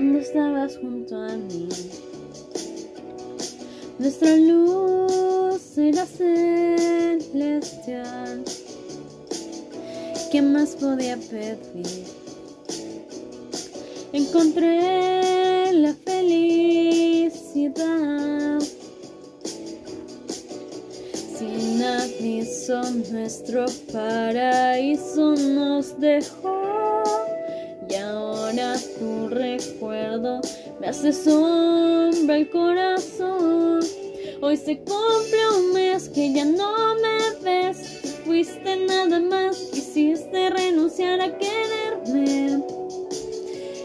cuando estabas junto a mí. Nuestra luz era celestial. ¿Qué más podía pedir? Encontré la felicidad. Sin aviso nuestro paraíso nos dejó ahora tu recuerdo me hace sombra el corazón. Hoy se cumple un mes que ya no me ves, fuiste nada más, quisiste renunciar a quererme.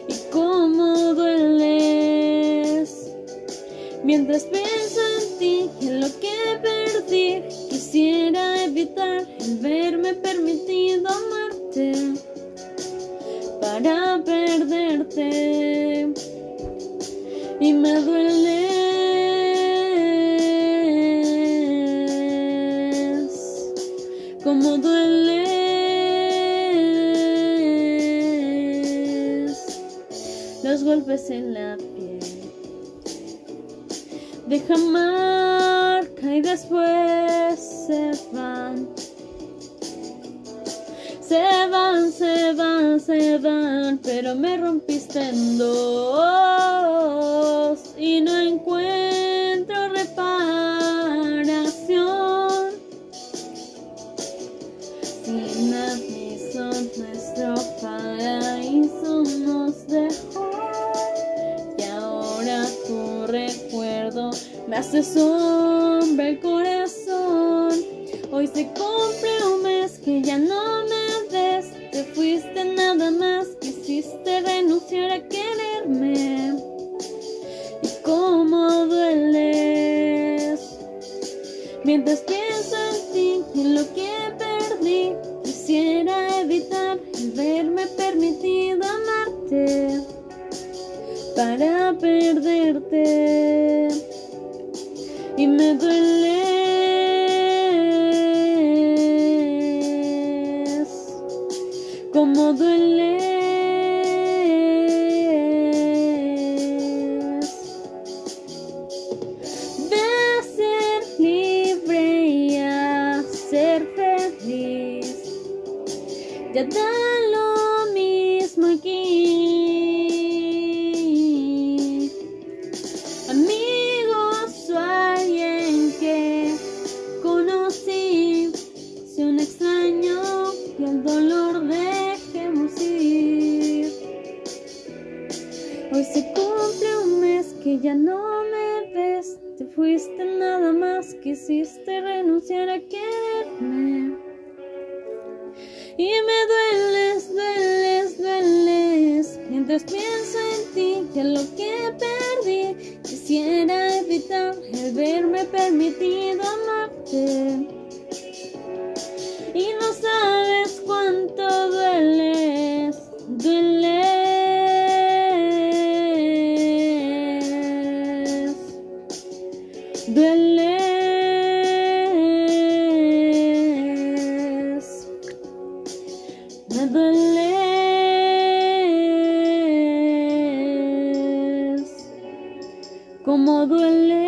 Y cómo dueles mientras pienso en ti y en lo que perdí. Quisiera evitar el verme permitido amarte para perderte. Y me dueles como dueles los golpes en la piel. Deja marca y después se van se van, se van, se van, pero me rompiste en dos y no encuentro reparación. Sin aviso nuestro paraíso nos dejó y ahora tu recuerdo me hace sombra el corazón. Hoy se cumple un mes que ya no mientras pienso en ti y en lo que perdí, quisiera evitar verme permitido amarte para perderte. Y me dueles como dueles Ya da lo mismo aquí. Amigos o alguien que conocí, si un extraño y el dolor dejemos ir. Hoy se cumple un mes que ya no me ves, te fuiste nada más, quisiste renunciar a quererme. Y me dueles, dueles, dueles, mientras pienso en ti en lo que perdí. Quisiera evitar el verme permitido amarte. Y no sabes cuánto dueles, dueles, dueles, Me duele como duele